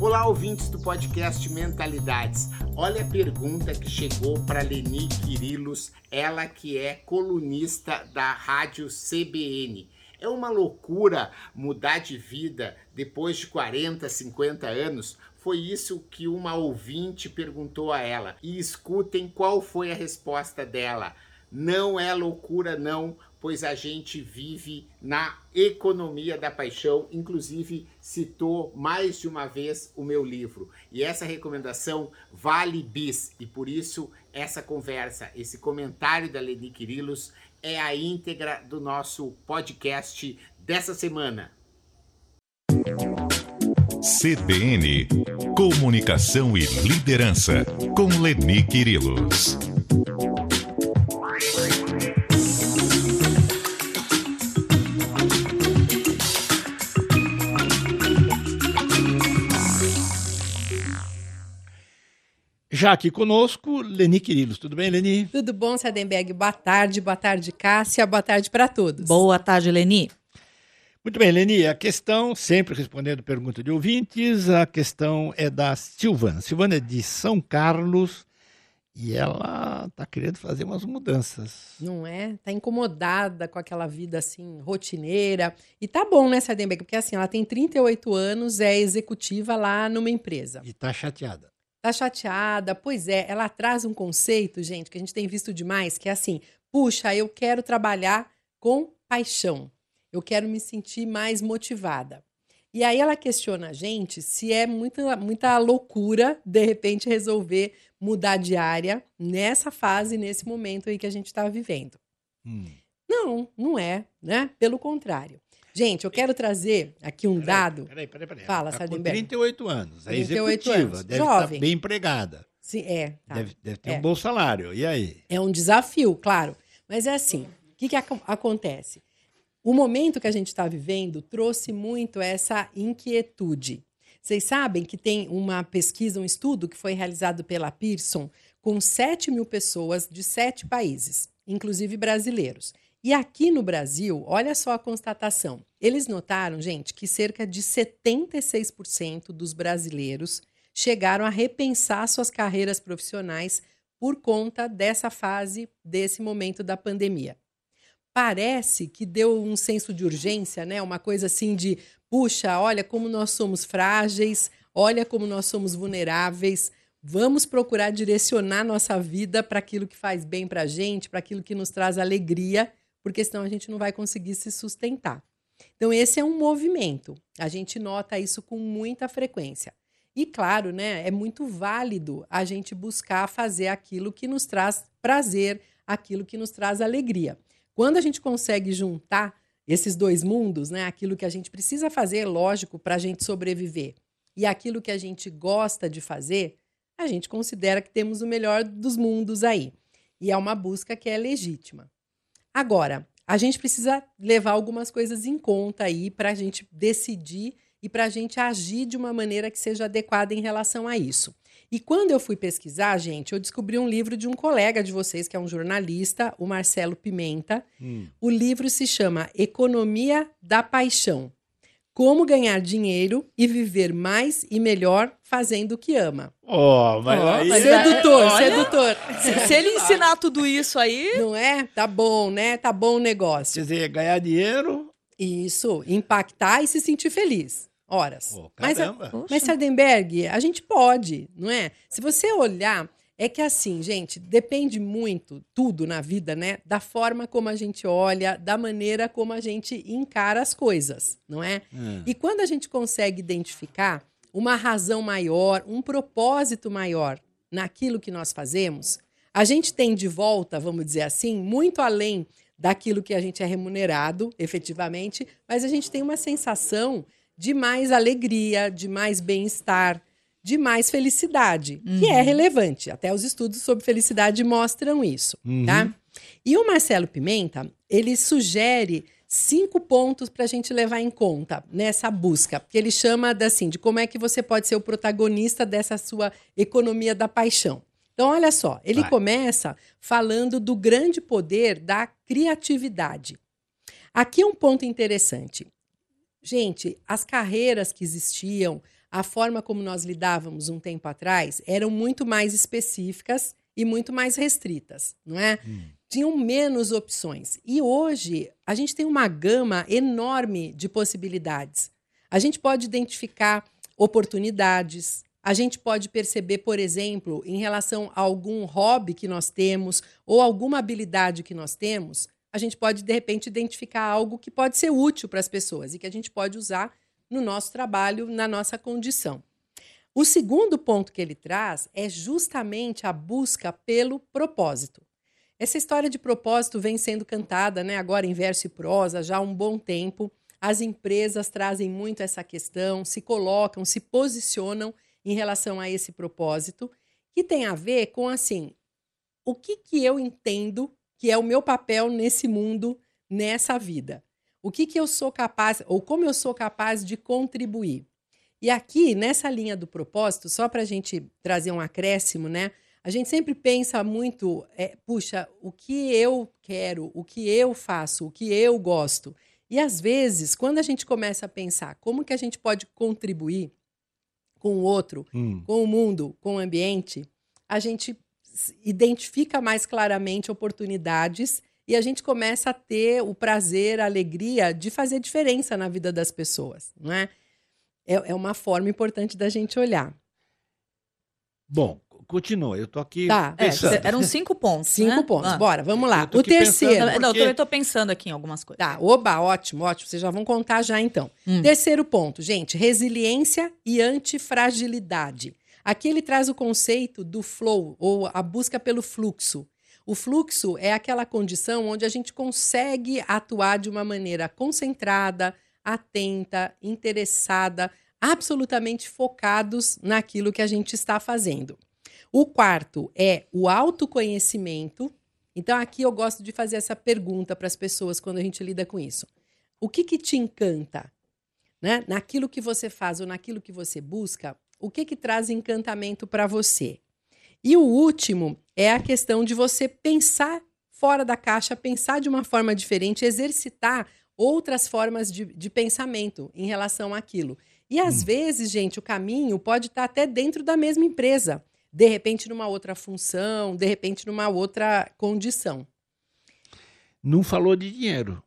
Olá, ouvintes do podcast Mentalidades. Olha a pergunta que chegou para Leni Quirilos, ela que é colunista da rádio CBN. É uma loucura mudar de vida depois de 40, 50 anos? Foi isso que uma ouvinte perguntou a ela. E escutem qual foi a resposta dela. Não é loucura, não, pois a gente vive na economia da paixão. Inclusive, citou mais de uma vez o meu livro. E essa recomendação vale bis. E por isso, essa conversa, esse comentário da Leni Quirilos é a íntegra do nosso podcast dessa semana. CBN Comunicação e Liderança com Leni Quirilos. Já aqui conosco, Leni Quirilos. Tudo bem, Leni? Tudo bom, Sadenberg? Boa tarde, boa tarde, Cássia, boa tarde para todos. Boa tarde, Leni. Muito bem, Leni, a questão, sempre respondendo pergunta de ouvintes, a questão é da Silvana. Silvana é de São Carlos e ela está querendo fazer umas mudanças. Não é? Está incomodada com aquela vida assim, rotineira. E tá bom, né, Sadenberg? Porque assim, ela tem 38 anos, é executiva lá numa empresa. E está chateada. Tá chateada, pois é, ela traz um conceito, gente, que a gente tem visto demais, que é assim: puxa, eu quero trabalhar com paixão, eu quero me sentir mais motivada. E aí ela questiona a gente se é muita, muita loucura, de repente, resolver mudar de área nessa fase, nesse momento aí que a gente está vivendo. Hum. Não, não é, né? Pelo contrário. Gente, eu quero trazer aqui um Peraí, dado. Peraí, peraí, peraí. Fala, tá Sardenberg. 38 anos, é 38 executiva, anos, deve estar jovem. bem empregada. Sim, é, tá. Deve, deve ter É. um bom salário. E aí? É um desafio, claro. Mas é assim: o que, que ac- acontece? O momento que a gente está vivendo trouxe muito essa inquietude. Vocês sabem que tem uma pesquisa, um estudo que foi realizado pela Pearson com 7 mil pessoas de sete países, inclusive brasileiros. E aqui no Brasil, olha só a constatação. Eles notaram, gente, que cerca de 76% dos brasileiros chegaram a repensar suas carreiras profissionais por conta dessa fase, desse momento da pandemia. Parece que deu um senso de urgência, né? Uma coisa assim de, puxa, olha como nós somos frágeis, olha como nós somos vulneráveis. Vamos procurar direcionar nossa vida para aquilo que faz bem para a gente, para aquilo que nos traz alegria, porque senão a gente não vai conseguir se sustentar. Então, esse é um movimento. A gente nota isso com muita frequência. E claro, né, é muito válido a gente buscar fazer aquilo que nos traz prazer, aquilo que nos traz alegria. Quando a gente consegue juntar esses dois mundos, né, aquilo que a gente precisa fazer, lógico, para a gente sobreviver, e aquilo que a gente gosta de fazer, a gente considera que temos o melhor dos mundos aí. E é uma busca que é legítima. Agora, a gente precisa levar algumas coisas em conta aí para a gente decidir e para a gente agir de uma maneira que seja adequada em relação a isso. E quando eu fui pesquisar, gente, eu descobri um livro de um colega de vocês, que é um jornalista, o Marcelo Pimenta. Hum. O livro se chama Economia da Paixão. Como ganhar dinheiro e viver mais e melhor fazendo o que ama. Ó, mas aí... mas sedutor, olha- sedutor. Se, se ele ensinar tudo isso aí, Não é? Tá bom, né? Tá bom o Quer negócio. dizer, ganhar dinheiro... Isso, impactar e se sentir feliz. Horas. Pô, Mas, caramba. mas Sardenberg, a gente pode, não é? Se você olhar, é que assim, gente, depende muito, tudo na vida, né? Da forma como a gente olha, da maneira como a gente encara as coisas, não é? Hum. E quando a gente consegue identificar uma razão maior, um propósito maior naquilo que nós fazemos, a gente tem de volta, vamos dizer assim, muito além daquilo que a gente é remunerado, efetivamente, mas a gente tem uma sensação de mais alegria, de mais bem-estar, de mais felicidade, Uhum. que é relevante. Até os estudos sobre felicidade mostram isso, Uhum. tá? E o Marcelo Pimenta, ele sugere cinco pontos para a gente levar em conta nessa busca, que ele chama de, assim, de como é que você pode ser o protagonista dessa sua economia da paixão. Então, olha só, ele Vai. começa falando do grande poder da criatividade. Aqui é um ponto interessante. Gente, as carreiras que existiam, a forma como nós lidávamos um tempo atrás, eram muito mais específicas e muito mais restritas, não é? Tinham menos opções. E hoje, a gente tem uma gama enorme de possibilidades. A gente pode identificar oportunidades, a gente pode perceber, por exemplo, em relação a algum hobby que nós temos ou alguma habilidade que nós temos, a gente pode, de repente, identificar algo que pode ser útil para as pessoas e que a gente pode usar no nosso trabalho, na nossa condição. O segundo ponto que ele traz é justamente a busca pelo propósito. Essa história de propósito vem sendo cantada, né, agora em verso e prosa, já há um bom tempo. As empresas trazem muito essa questão, se colocam, se posicionam em relação a esse propósito, que tem a ver com assim, o que que eu entendo que é o meu papel nesse mundo, nessa vida? O que que eu sou capaz, ou como eu sou capaz de contribuir? E aqui, nessa linha do propósito, só para a gente trazer um acréscimo, né? A gente sempre pensa muito, é, puxa, o que eu quero, o que eu faço, o que eu gosto. E às vezes, quando a gente começa a pensar como que a gente pode contribuir com o outro, Hum. com o mundo, com o ambiente, a gente identifica mais claramente oportunidades e a gente começa a ter o prazer, a alegria de fazer diferença na vida das pessoas, não é? É, é uma forma importante da gente olhar. Bom, continua. Eu tô aqui Tá, É, pensando. eram cinco pontos. Cinco né? pontos. Ah. Bora, vamos lá. Eu tô O terceiro. Não, porque- eu também tô pensando aqui em algumas coisas. Tá, oba, ótimo, ótimo. Vocês já vão contar já então. Hum. Terceiro ponto, gente, resiliência e antifragilidade. Aqui ele traz o conceito do flow, ou a busca pelo fluxo. O fluxo é aquela condição onde a gente consegue atuar de uma maneira concentrada, atenta, interessada, absolutamente focados naquilo que a gente está fazendo. O quarto é o autoconhecimento. Então, aqui eu gosto de fazer essa pergunta para as pessoas quando a gente lida com isso. O que, que te encanta? Né? Naquilo que você faz ou naquilo que você busca, o que, que traz encantamento para você? E o último é a questão de você pensar fora da caixa, pensar de uma forma diferente, exercitar outras formas de, de pensamento em relação àquilo. E às vezes, gente, o caminho pode estar até dentro da mesma empresa, de repente numa outra função, de repente numa outra condição. Não falou de dinheiro.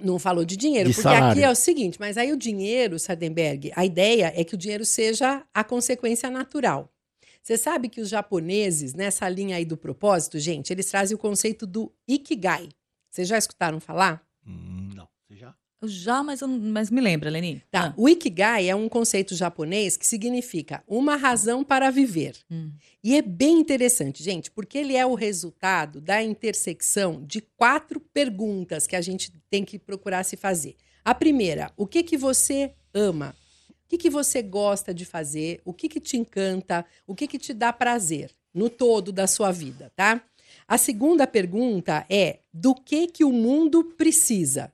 Não falou de dinheiro, De porque salário. aqui é o seguinte, mas aí o dinheiro, Sardenberg, a ideia é que o dinheiro seja a consequência natural. Você sabe que os japoneses, nessa linha aí do propósito, gente, eles trazem o conceito do Ikigai. Vocês já escutaram falar? Hum, não. Você já? Eu já, mas, eu mas me lembra, Leni. Tá. O Ikigai é um conceito japonês que significa uma razão para viver. Hum. E é bem interessante, gente, porque ele é o resultado da intersecção de quatro perguntas que a gente tem que procurar se fazer. A primeira, o que que você ama? O que que você gosta de fazer? O que que te encanta? O que que te dá prazer no todo da sua vida, tá? A segunda pergunta é: do que que o mundo precisa?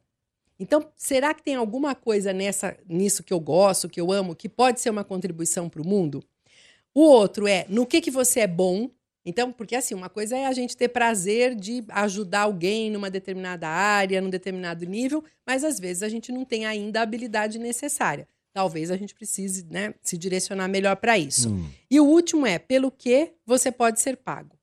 Então, será que tem alguma coisa nessa, nisso que eu gosto, que eu amo, que pode ser uma contribuição para o mundo? O outro é no que, que você é bom. Então, porque assim, uma coisa é a gente ter prazer de ajudar alguém numa determinada área, num determinado nível, mas às vezes a gente não tem ainda a habilidade necessária. Talvez a gente precise né, se direcionar melhor para isso. Hum. E o último é pelo que você pode ser pago.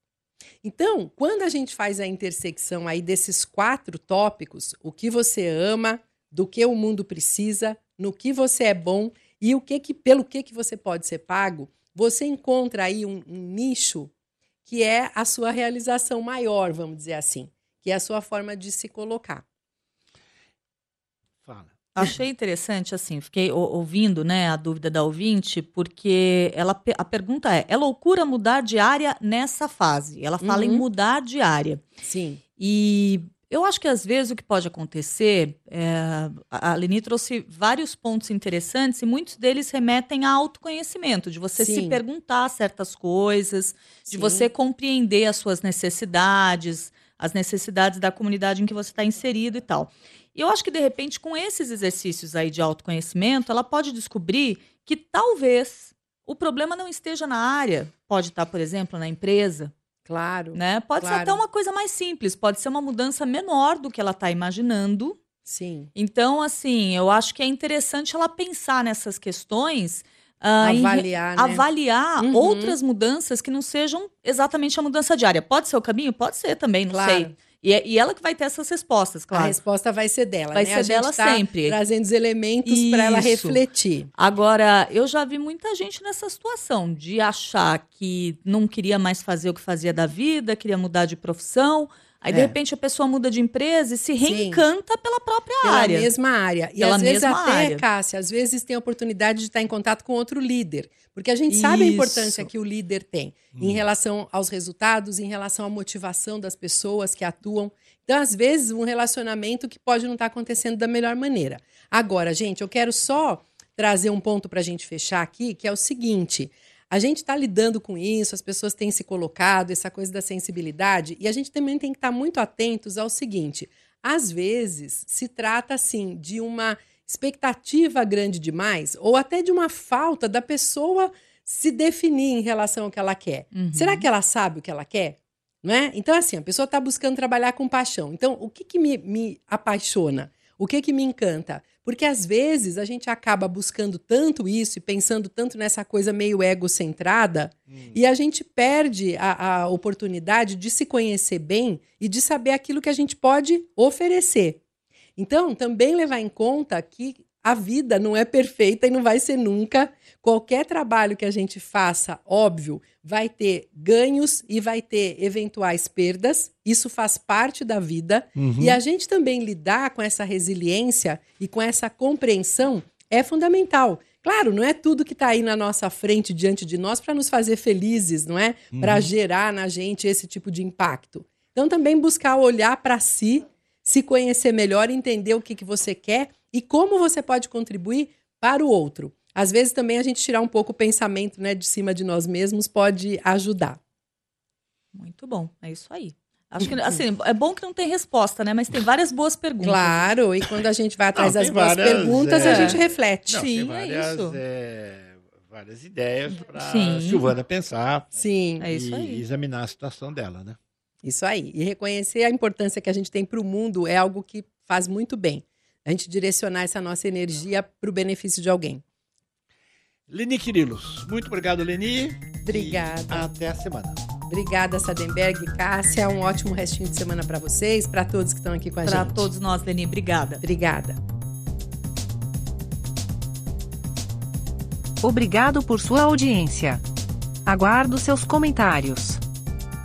Então, quando a gente faz a intersecção aí desses quatro tópicos, o que você ama, do que o mundo precisa, no que você é bom e o que, que pelo que, que você pode ser pago, você encontra aí um, um nicho que é a sua realização maior, vamos dizer assim, que é a sua forma de se colocar. Achei interessante, assim, fiquei ouvindo, né, a dúvida da ouvinte, porque ela, a pergunta é: é loucura mudar de área nessa fase? Ela fala em Uhum. mudar de área. Sim. E Eu acho que às vezes o que pode acontecer, é, a Leni trouxe vários pontos interessantes e muitos deles remetem a autoconhecimento, de você se Sim. perguntar certas coisas, de Sim. você compreender as suas necessidades, as necessidades da comunidade em que você está inserido e tal. E eu acho que, de repente, com esses exercícios aí de autoconhecimento, ela pode descobrir que talvez o problema não esteja na área. Pode estar, por exemplo, na empresa, Claro. né? Pode ser Claro. até uma coisa mais simples, pode ser uma mudança menor do que ela está imaginando. Sim. Então, assim, eu acho que é interessante ela pensar nessas questões. re- Avaliar, né? avaliar Uhum. outras mudanças que não sejam exatamente a mudança diária. Pode ser o caminho? Pode ser também, não Claro. sei. E, é- e ela que vai ter essas respostas, A claro. resposta vai ser dela, Vai né? ser a dela tá sempre. Trazendo os elementos para ela refletir. Agora, eu já vi muita gente nessa situação de achar que não queria mais fazer o que fazia da vida, queria mudar de profissão. Aí, de É. repente, a pessoa muda de empresa e se reencanta pela própria Pela área. mesma área. E Pela às vezes até, área. Cássia, às vezes tem a oportunidade de estar em contato com outro líder. Porque a gente sabe a Isso. importância que o líder tem em relação aos resultados, em relação à motivação das pessoas que atuam. Então, às vezes, um relacionamento que pode não estar acontecendo da melhor maneira. Agora, gente, eu quero só trazer um ponto para a gente fechar aqui, que é o seguinte. A gente está lidando com isso, as pessoas têm se colocado, essa coisa da sensibilidade, e a gente também tem que estar muito atentos ao seguinte: às vezes se trata assim de uma expectativa grande demais, ou até de uma falta da pessoa se definir em relação ao que ela quer. Uhum. Será que ela sabe o que ela quer? Não é? Então, assim, a pessoa está buscando trabalhar com paixão. Então, o que, que me, me apaixona? O que, que me encanta? Porque às vezes a gente acaba buscando tanto isso e pensando tanto nessa coisa meio egocentrada e a gente perde a, a oportunidade de se conhecer bem e de saber aquilo que a gente pode oferecer. Então, também levar em conta que a vida não é perfeita e não vai ser nunca. Qualquer trabalho que a gente faça, óbvio, vai ter ganhos e vai ter eventuais perdas. Isso faz parte da vida. Uhum. E a gente também lidar com essa resiliência e com essa compreensão é fundamental. Claro, não é tudo que está aí na nossa frente, diante de nós, para nos fazer felizes, não é? Para gerar na gente esse tipo de impacto. Então, também buscar olhar para si, se conhecer melhor, entender o que, que você quer e como você pode contribuir para o outro. Às vezes, também a gente tirar um pouco o pensamento né, de cima de nós mesmos pode ajudar. Muito bom, é isso aí. Acho que, assim, é bom que não tem resposta, né? Mas tem várias boas perguntas. Claro, e quando a gente vai atrás Não, das boas várias, perguntas, é. a gente reflete. Não, Sim, tem é várias, isso. é, várias ideias para. Silvana pensar Sim, É isso e aí. examinar a situação dela, né? Isso aí. E reconhecer a importância que a gente tem para o mundo é algo que faz muito bem. A gente direcionar essa nossa energia para o benefício de alguém. Leni Quirilos, muito obrigado, Leni. Obrigada. E até a semana. Obrigada, Sadenberg e Cássia. Um ótimo restinho de semana para vocês, para todos que estão aqui com a Para gente. todos nós, Leni, obrigada. Obrigada. Obrigado por sua audiência. Aguardo seus comentários.